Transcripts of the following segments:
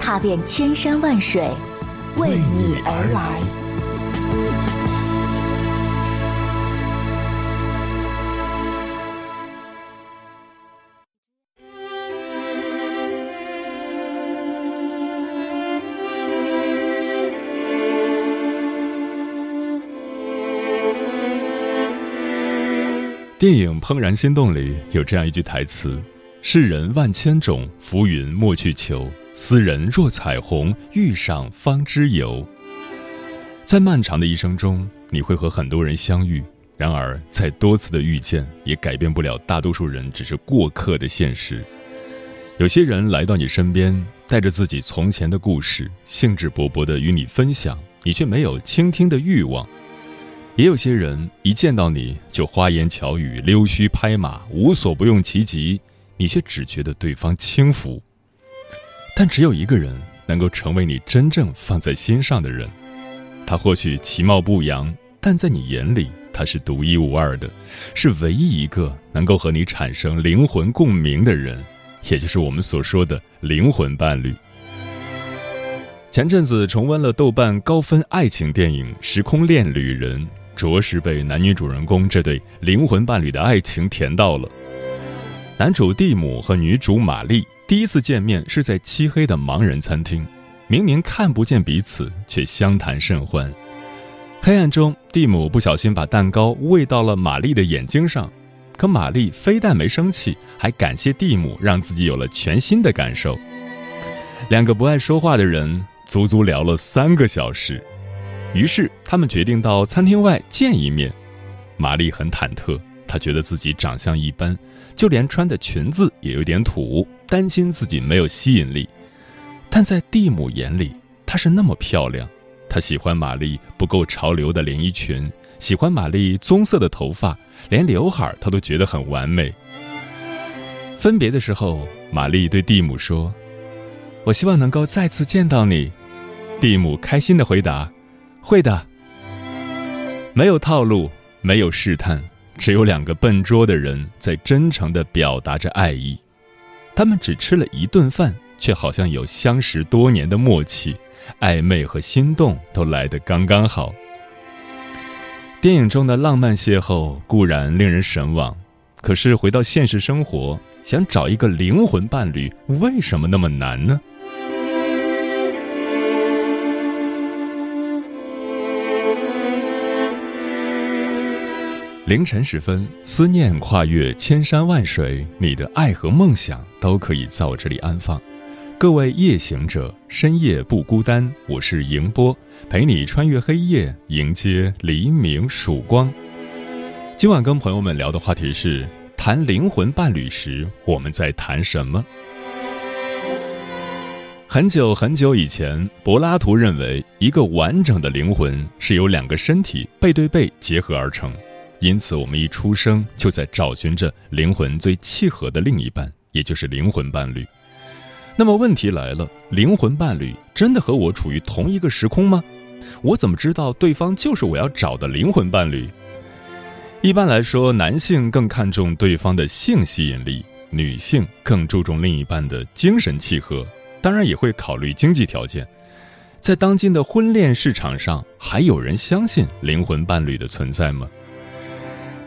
踏遍千山万水，为你而来。电影《怦然心动》里有这样一句台词：“世人万千种，浮云莫去求。斯人若彩虹，遇上方知有。”在漫长的一生中，你会和很多人相遇，然而再多次的遇见，也改变不了大多数人只是过客的现实。有些人来到你身边，带着自己从前的故事，兴致勃勃地与你分享，你却没有倾听的欲望。也有些人一见到你就花言巧语、溜须拍马，无所不用其极，你却只觉得对方轻浮。但只有一个人能够成为你真正放在心上的人，他或许其貌不扬，但在你眼里他是独一无二的，是唯一一个能够和你产生灵魂共鸣的人，也就是我们所说的灵魂伴侣。前阵子重温了豆瓣高分爱情电影《时空恋旅人》。着实被男女主人公这对灵魂伴侣的爱情甜到了。男主蒂姆和女主玛丽第一次见面是在漆黑的盲人餐厅，明明看不见彼此，却相谈甚欢。黑暗中，蒂姆不小心把蛋糕喂到了玛丽的眼睛上，可玛丽非但没生气，还感谢蒂姆让自己有了全新的感受。两个不爱说话的人足足聊了三个小时。于是他们决定到餐厅外见一面。玛丽很忐忑，她觉得自己长相一般，就连穿的裙子也有点土，担心自己没有吸引力。但在蒂姆眼里，她是那么漂亮。他喜欢玛丽不够潮流的连衣裙，喜欢玛丽棕色的头发，连刘海他都觉得很完美。分别的时候，玛丽对蒂姆说：“我希望能够再次见到你。”蒂姆开心的回答。会的，没有套路，没有试探，只有两个笨拙的人在真诚的表达着爱意。他们只吃了一顿饭，却好像有相识多年的默契，暧昧和心动都来得刚刚好。电影中的浪漫邂逅固然令人神往，可是回到现实生活，想找一个灵魂伴侣，为什么那么难呢？凌晨时分，思念跨越千山万水，你的爱和梦想都可以在我这里安放。各位夜行者，深夜不孤单，我是迎波，陪你穿越黑夜，迎接黎明曙光。今晚跟朋友们聊的话题是：谈灵魂伴侣时，我们在谈什么？很久很久以前，柏拉图认为，一个完整的灵魂是由两个身体背对背结合而成。因此，我们一出生就在找寻着灵魂最契合的另一半，也就是灵魂伴侣。那么问题来了，灵魂伴侣真的和我处于同一个时空吗？我怎么知道对方就是我要找的灵魂伴侣？一般来说，男性更看重对方的性吸引力，女性更注重另一半的精神契合，当然也会考虑经济条件。在当今的婚恋市场上，还有人相信灵魂伴侣的存在吗？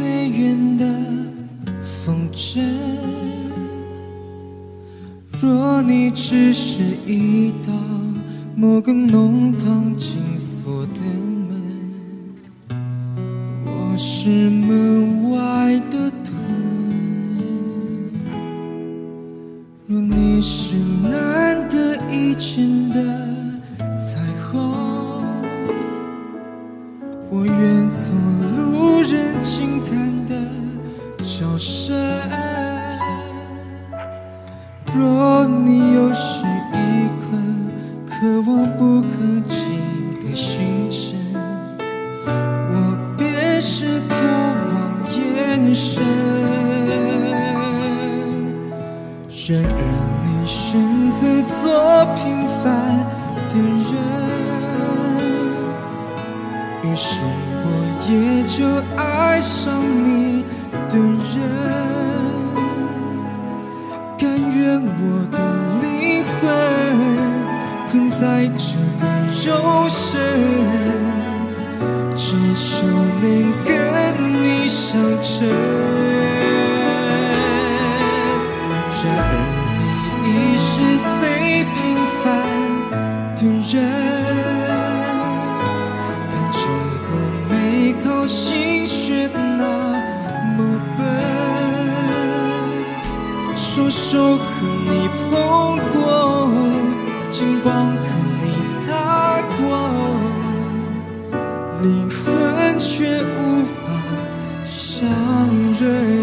最远的风筝。若你只是一道某个弄堂然而你选择做平凡的人，于是我也就爱上你的人。甘愿我的灵魂困在这个肉身，只求能跟你相称。手和你碰过，肩膀和你擦过，灵魂却无法相认。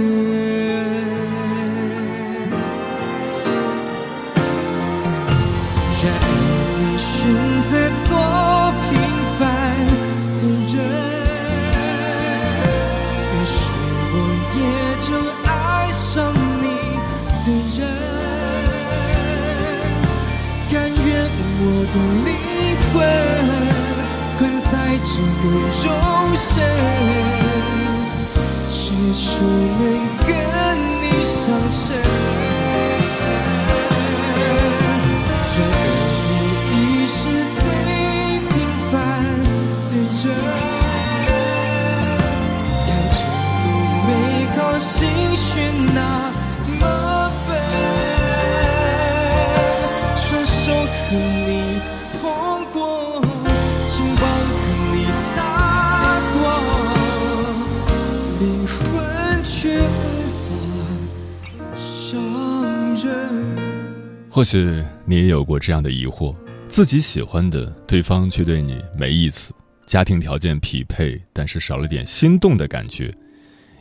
只能跟你相称。或许你也有过这样的疑惑：自己喜欢的对方却对你没意思，家庭条件匹配，但是少了点心动的感觉。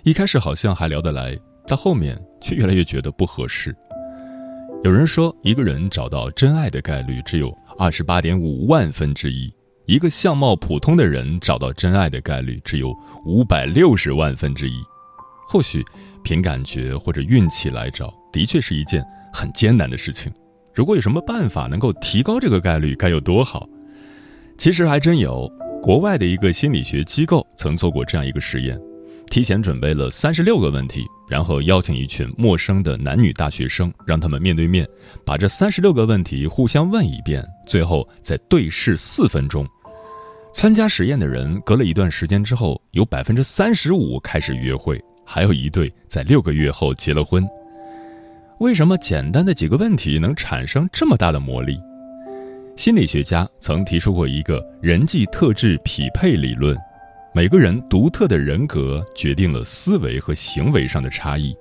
一开始好像还聊得来，到后面却越来越觉得不合适。有人说，一个人找到真爱的概率只有二十八点五万分之一；一个相貌普通的人找到真爱的概率只有五百六十万分之一。或许凭感觉或者运气来找，的确是一件很艰难的事情。如果有什么办法能够提高这个概率，该有多好？其实还真有，国外的一个心理学机构曾做过这样一个实验，提前准备了三十六个问题，然后邀请一群陌生的男女大学生，让他们面对面把这三十六个问题互相问一遍，最后再对视四分钟。参加实验的人隔了一段时间之后，有百分之三十五开始约会，还有一对在六个月后结了婚。为什么简单的几个问题能产生这么大的魔力？心理学家曾提出过一个人际特质匹配理论，每个人独特的人格决定了思维和行为上的差异，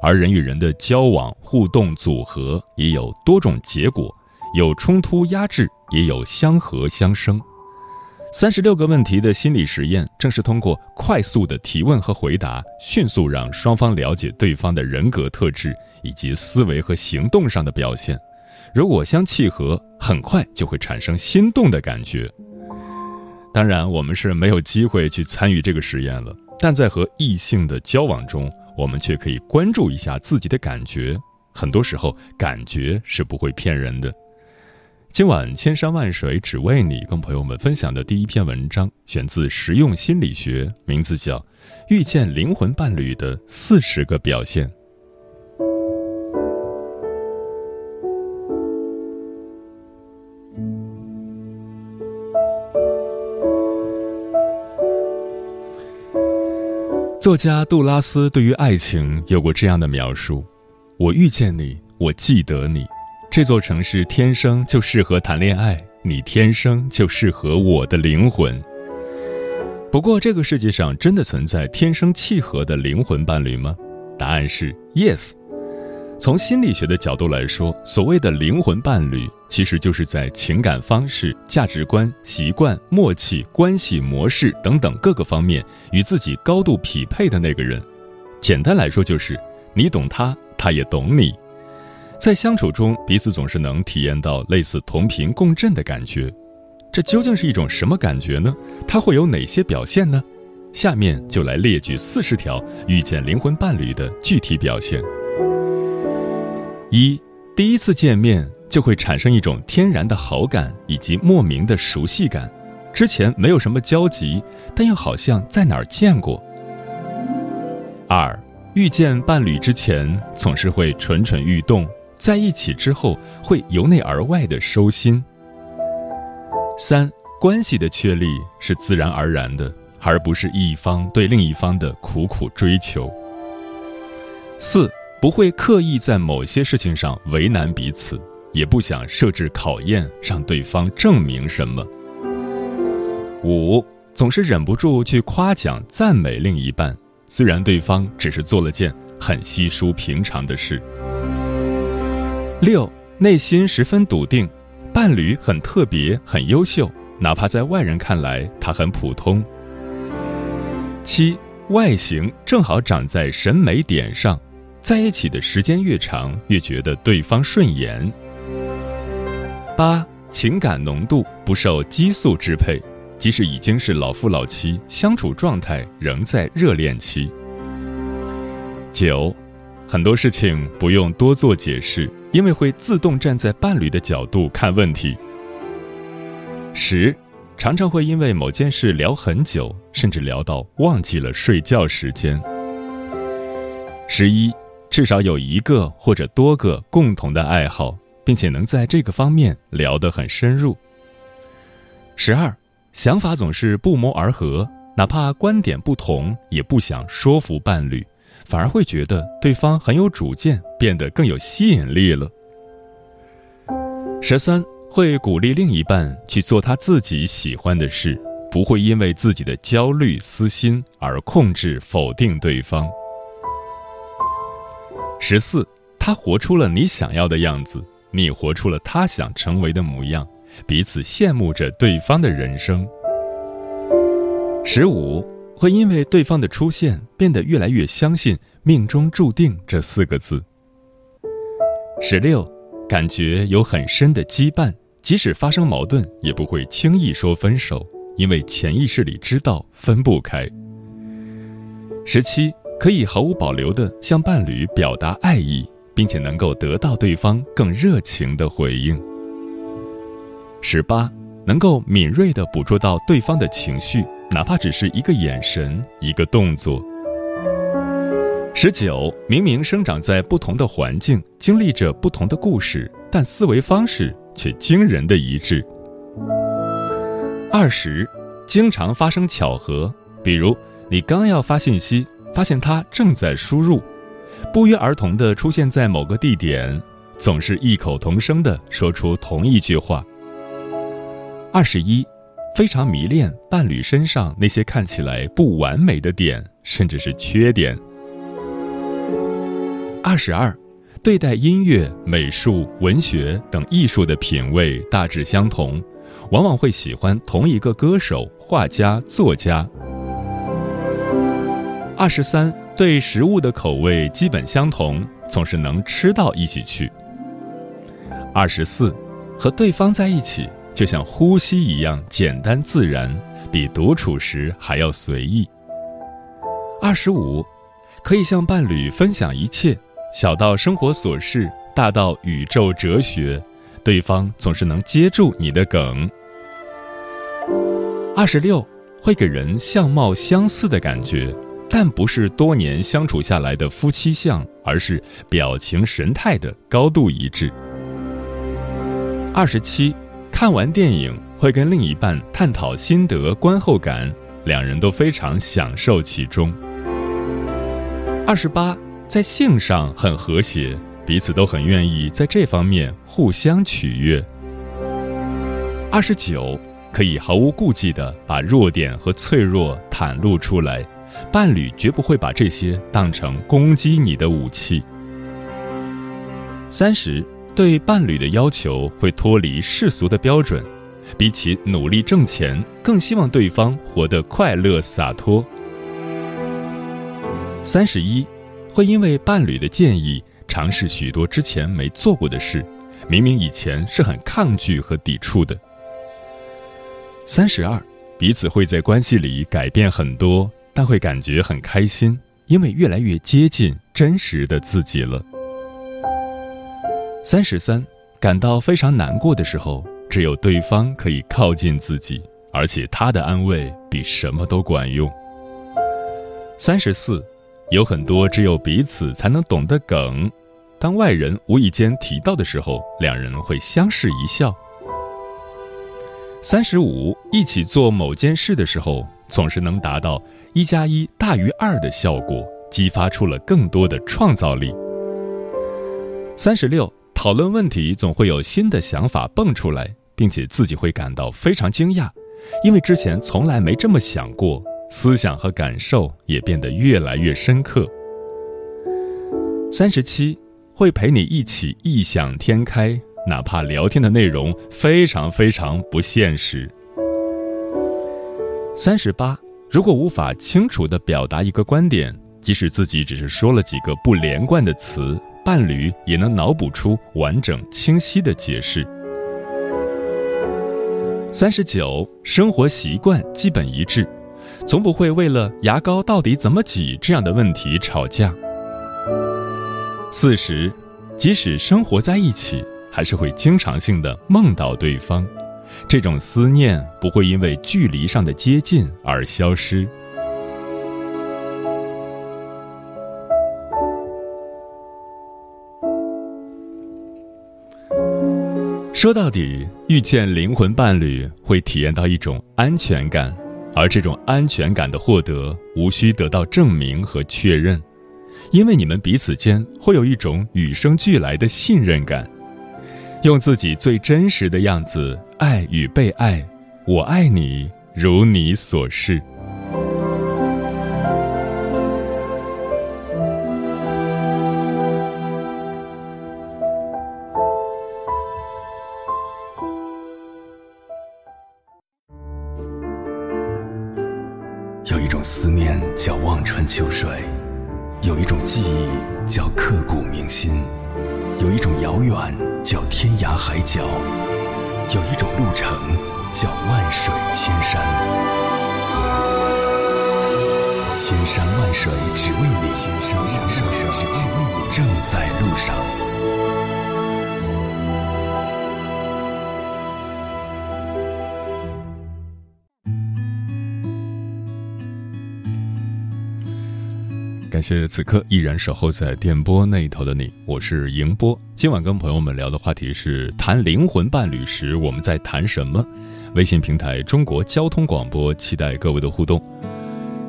而人与人的交往互动组合也有多种结果，有冲突压制，也有相合相生。三十六个问题的心理实验，正是通过快速的提问和回答，迅速让双方了解对方的人格特质以及思维和行动上的表现。如果相契合，很快就会产生心动的感觉。当然，我们是没有机会去参与这个实验了，但在和异性的交往中，我们却可以关注一下自己的感觉。很多时候，感觉是不会骗人的。今晚千山万水只为你跟朋友们分享的第一篇文章选自实用心理学名字叫遇见灵魂伴侣的四十个表现。作家杜拉斯对于爱情有过这样的描述我遇见你我记得你这座城市天生就适合谈恋爱，你天生就适合我的灵魂。”不过，这个世界上真的存在天生契合的灵魂伴侣吗？答案是 yes。从心理学的角度来说，所谓的灵魂伴侣，其实就是在情感方式、价值观、习惯、默契、关系模式等等各个方面与自己高度匹配的那个人。简单来说，就是你懂他，他也懂你。在相处中，彼此总是能体验到类似同频共振的感觉。这究竟是一种什么感觉呢？它会有哪些表现呢？下面就来列举四十条遇见灵魂伴侣的具体表现。一，第一次见面就会产生一种天然的好感以及莫名的熟悉感，之前没有什么交集，但又好像在哪儿见过。二，遇见伴侣之前总是会蠢蠢欲动，在一起之后会由内而外的收心。三，关系的确立是自然而然的，而不是一方对另一方的苦苦追求。四。不会刻意在某些事情上为难彼此，也不想设置考验让对方证明什么。五总是忍不住去夸奖赞美另一半，虽然对方只是做了件很稀疏平常的事。六内心十分笃定，伴侣很特别很优秀，哪怕在外人看来他很普通。七外形正好长在审美点上。在一起的时间越长，越觉得对方顺眼。八情感浓度不受激素支配，即使已经是老夫老妻，相处状态仍在热恋期。九，很多事情不用多做解释，因为会自动站在伴侣的角度看问题。十，常常会因为某件事聊很久，甚至聊到忘记了睡觉时间。十一。至少有一个或者多个共同的爱好，并且能在这个方面聊得很深入。十二，想法总是不谋而合，哪怕观点不同，也不想说服伴侣，反而会觉得对方很有主见，变得更有吸引力了。十三，会鼓励另一半去做他自己喜欢的事，不会因为自己的焦虑、私心而控制、否定对方。十四，他活出了你想要的样子，你活出了他想成为的模样，彼此羡慕着对方的人生。十五，会因为对方的出现变得越来越相信“命中注定”这四个字。十六，感觉有很深的羁绊，即使发生矛盾，也不会轻易说分手，因为潜意识里知道分不开。十七。可以毫无保留地向伴侣表达爱意，并且能够得到对方更热情的回应。十八，能够敏锐地捕捉到对方的情绪，哪怕只是一个眼神、一个动作。十九，明明生长在不同的环境，经历着不同的故事，但思维方式却惊人的一致。二十，经常发生巧合，比如你刚要发信息。发现他正在输入，不约而同地出现在某个地点，总是异口同声地说出同一句话。二十一，非常迷恋伴侣身上那些看起来不完美的点，甚至是缺点。二十二，对待音乐、美术、文学等艺术的品味大致相同，往往会喜欢同一个歌手、画家、作家。二十三，对食物的口味基本相同，总是能吃到一起去。二十四，和对方在一起就像呼吸一样简单自然，比独处时还要随意。二十五，可以向伴侣分享一切，小到生活琐事，大到宇宙哲学，对方总是能接住你的梗。二十六，会给人相貌相似的感觉。但不是多年相处下来的夫妻相，而是表情神态的高度一致。二十七，看完电影会跟另一半探讨心得、观后感，两人都非常享受其中。二十八，在性上很和谐，彼此都很愿意在这方面互相取悦。二十九，可以毫无顾忌地把弱点和脆弱袒露出来，伴侣绝不会把这些当成攻击你的武器。三十，对伴侣的要求会脱离世俗的标准，比起努力挣钱，更希望对方活得快乐洒脱。三十一，会因为伴侣的建议尝试许多之前没做过的事，明明以前是很抗拒和抵触的。三十二，彼此会在关系里改变很多，但会感觉很开心，因为越来越接近真实的自己了。三十三，感到非常难过的时候，只有对方可以靠近自己，而且他的安慰比什么都管用。三十四。有很多只有彼此才能懂的梗，当外人无意间提到的时候，两人会相视一笑。三十五，一起做某件事的时候，总是能达到一加一大于二的效果，激发出了更多的创造力。三十六，讨论问题总会有新的想法蹦出来，并且自己会感到非常惊讶，因为之前从来没这么想过。思想和感受也变得越来越深刻。三十七，会陪你一起异想天开，哪怕聊天的内容非常非常不现实。三十八，如果无法清楚地表达一个观点，即使自己只是说了几个不连贯的词，伴侣也能脑补出完整清晰的解释。三十九，生活习惯基本一致。从不会为了牙膏到底怎么挤这样的问题吵架。四十，即使生活在一起，还是会经常性的梦到对方，这种思念不会因为距离上的接近而消失。说到底，遇见灵魂伴侣会体验到一种安全感。而这种安全感的获得，无需得到证明和确认，因为你们彼此间会有一种与生俱来的信任感，用自己最真实的样子爱与被爱，我爱你，如你所示。谢此刻依然守候在电波那头的你，我是迎波。今晚跟朋友们聊的话题是谈灵魂伴侣时我们在谈什么？微信平台中国交通广播，期待各位的互动。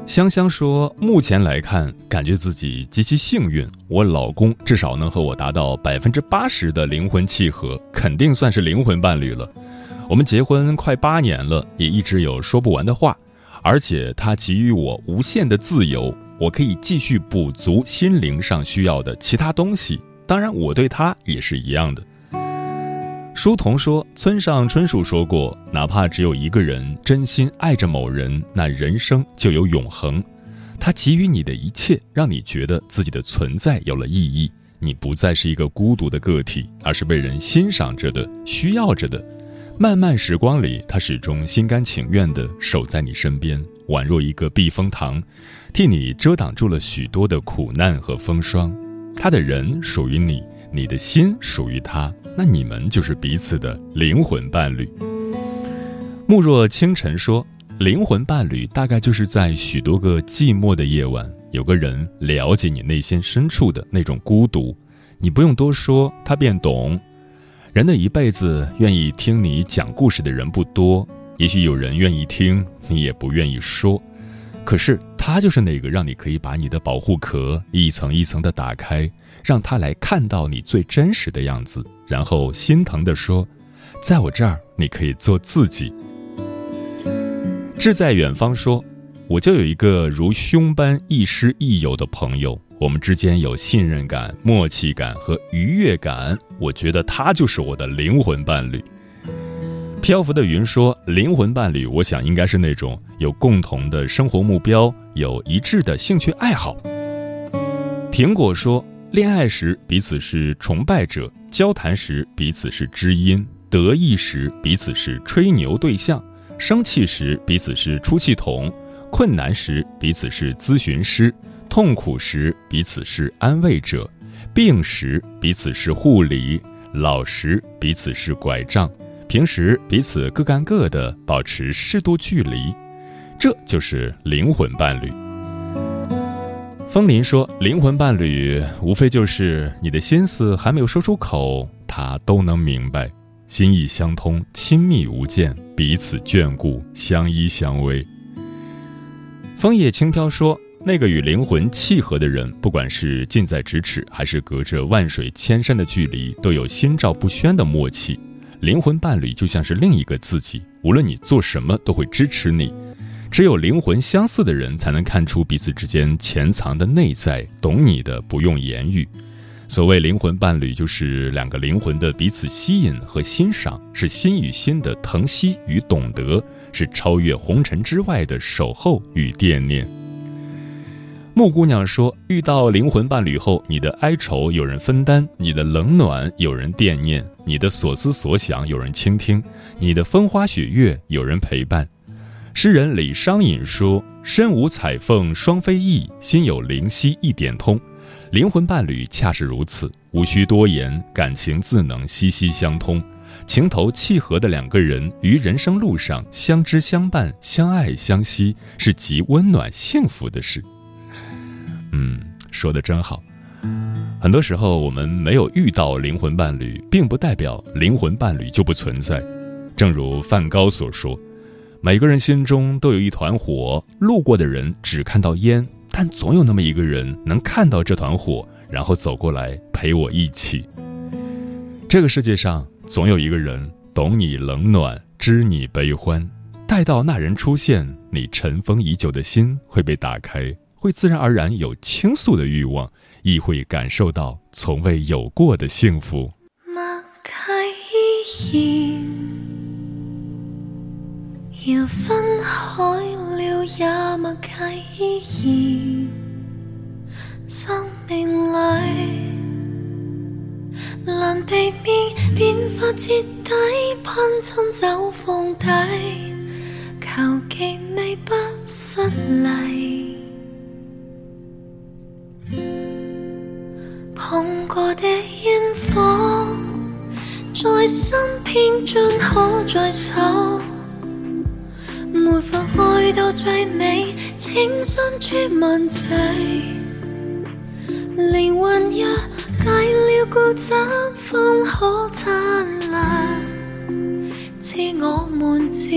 香香说，目前来看，感觉自己极其幸运，我老公至少能和我达到百分之八十的灵魂契合，肯定算是灵魂伴侣了。我们结婚快八年了，也一直有说不完的话，而且他给予我无限的自由。我可以继续补足心灵上需要的其他东西，当然，我对他也是一样的。书童说，村上春树说过，哪怕只有一个人真心爱着某人，那人生就有永恒。他给予你的一切，让你觉得自己的存在有了意义，你不再是一个孤独的个体，而是被人欣赏着的、需要着的。漫漫时光里，他始终心甘情愿地守在你身边，宛若一个避风塘。替你遮挡住了许多的苦难和风霜，他的人属于你，你的心属于他，那你们就是彼此的灵魂伴侣。慕若清晨说，灵魂伴侣大概就是在许多个寂寞的夜晚，有个人了解你内心深处的那种孤独，你不用多说，他便懂。人的一辈子，愿意听你讲故事的人不多，也许有人愿意听，你也不愿意说，可是。他就是那个让你可以把你的保护壳一层一层的打开，让他来看到你最真实的样子，然后心疼的说：“在我这儿，你可以做自己。”志在远方说：“我就有一个如兄般亦师亦友的朋友，我们之间有信任感、默契感和愉悦感，我觉得他就是我的灵魂伴侣。”漂浮的云说：“灵魂伴侣，我想应该是那种有共同的生活目标、有一致的兴趣爱好。”苹果说：“恋爱时彼此是崇拜者，交谈时彼此是知音，得意时彼此是吹牛对象。”生气时彼此是出气筒，困难时彼此是咨询师，痛苦时彼此是安慰者，病时彼此是护理，老时彼此是拐杖，平时彼此各干各的，保持适度距离，这就是灵魂伴侣。风林说：“灵魂伴侣无非就是你的心思还没有说出口，他都能明白。”心意相通，亲密无间，彼此眷顾，相依相偎。枫叶轻飘说：“那个与灵魂契合的人，不管是近在咫尺，还是隔着万水千山的距离，都有心照不宣的默契。灵魂伴侣就像是另一个自己，无论你做什么，都会支持你。只有灵魂相似的人，才能看出彼此之间潜藏的内在，懂你的不用言语。”所谓灵魂伴侣，就是两个灵魂的彼此吸引和欣赏，是心与心的疼惜与懂得，是超越红尘之外的守候与惦念。木姑娘说：“遇到灵魂伴侣后，你的哀愁有人分担，你的冷暖有人惦念，你的所思所想有人倾听，你的风花雪月有人陪伴。”诗人李商隐说：“身无彩凤双飞翼，心有灵犀一点通。”灵魂伴侣恰是如此，无需多言，感情自能息息相通。情投契合的两个人于人生路上相知相伴、相爱相惜，是极温暖幸福的事。嗯，说的真好。很多时候，我们没有遇到灵魂伴侣，并不代表灵魂伴侣就不存在。正如梵高所说：“每个人心中都有一团火，路过的人只看到烟。”但总有那么一个人能看到这团火，然后走过来陪我一起。这个世界上总有一个人懂你冷暖，知你悲欢。待到那人出现，你尘封已久的心会被打开，会自然而然有倾诉的欲望，亦会感受到从未有过的幸福。要分开了也默契，生命里难避免变化彻底，攀亲走放低，求其未不失礼。碰过的烟火，在身边尽可在手。没法爱到最美，情深处万世，灵魂若戒了固执，方可灿烂，赐我们智